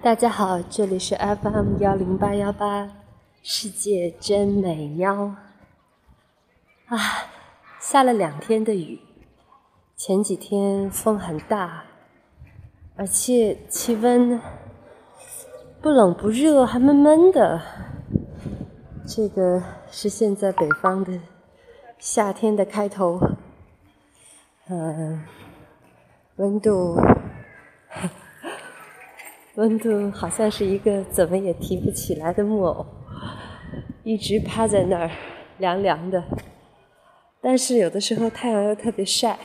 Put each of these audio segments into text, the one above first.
大家好，这里是 FM 幺零八幺八，世界真美妙啊！下了两天的雨，前几天风很大，而且气温不冷不热，还闷闷的。这个是现在北方的夏天的开头，嗯，温度。温度好像是一个怎么也提不起来的木偶，一直趴在那儿，凉凉的。但是有的时候太阳又特别晒，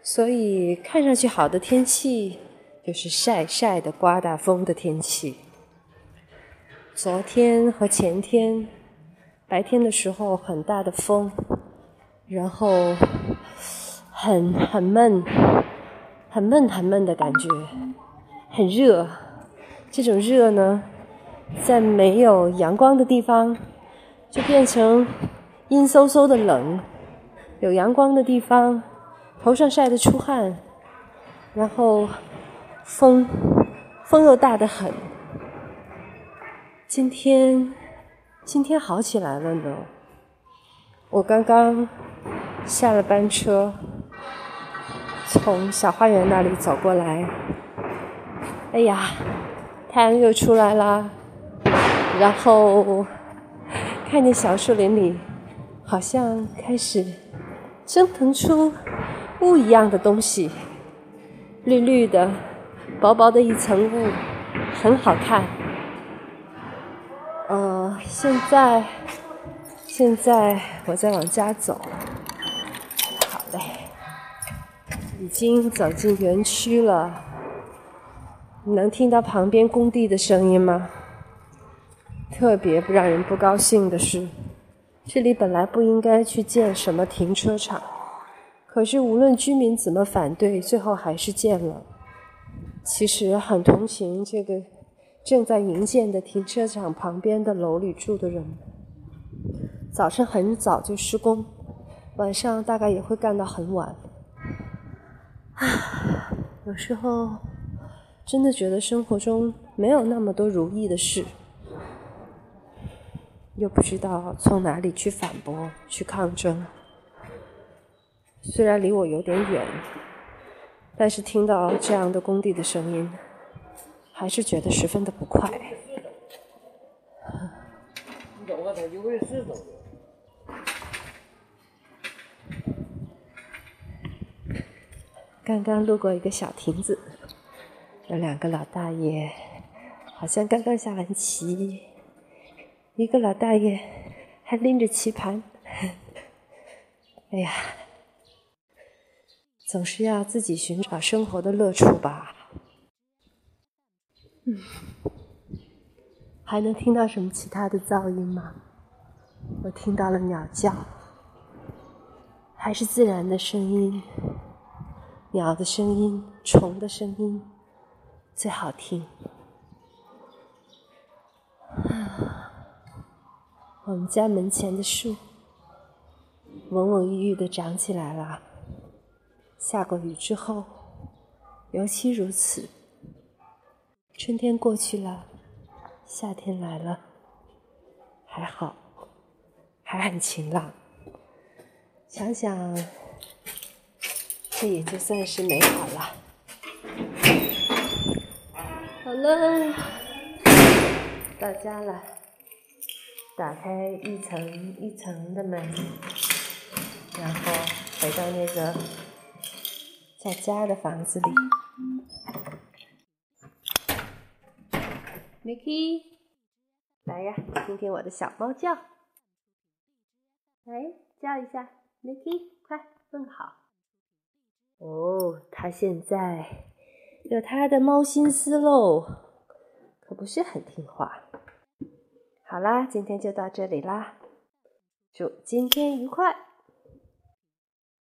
所以看上去好的天气就是晒晒的、刮大风的天气。昨天和前天白天的时候很大的风，然后很很闷，很闷很闷的感觉。很热，这种热呢，在没有阳光的地方就变成阴飕飕的冷；有阳光的地方，头上晒得出汗，然后风风又大得很。今天今天好起来了呢，我刚刚下了班车，从小花园那里走过来。哎呀，太阳又出来了，然后看见小树林里好像开始蒸腾出雾一样的东西，绿绿的、薄薄的一层雾，很好看。呃，现在现在我在往家走，好嘞，已经走进园区了。能听到旁边工地的声音吗？特别不让人不高兴的是，这里本来不应该去建什么停车场，可是无论居民怎么反对，最后还是建了。其实很同情这个正在营建的停车场旁边的楼里住的人。早晨很早就施工，晚上大概也会干到很晚。啊，有时候。真的觉得生活中没有那么多如意的事，又不知道从哪里去反驳、去抗争。虽然离我有点远，但是听到这样的工地的声音，还是觉得十分的不快。刚刚路过一个小亭子。有两个老大爷，好像刚刚下完棋。一个老大爷还拎着棋盘。哎呀，总是要自己寻找生活的乐处吧。嗯，还能听到什么其他的噪音吗？我听到了鸟叫，还是自然的声音，鸟的声音，虫的声音。最好听。我们家门前的树，蓊蓊郁郁的长起来了。下过雨之后，尤其如此。春天过去了，夏天来了，还好，还很晴朗。想想，这也就算是美好了。好了，到家了。打开一层一层的门，然后回到那个在家的房子里。Mickey，来呀，听听我的小猫叫。来，叫一下，Mickey，快问好。哦，它现在。有他的猫心思喽，可不是很听话。好啦，今天就到这里啦，祝今天愉快。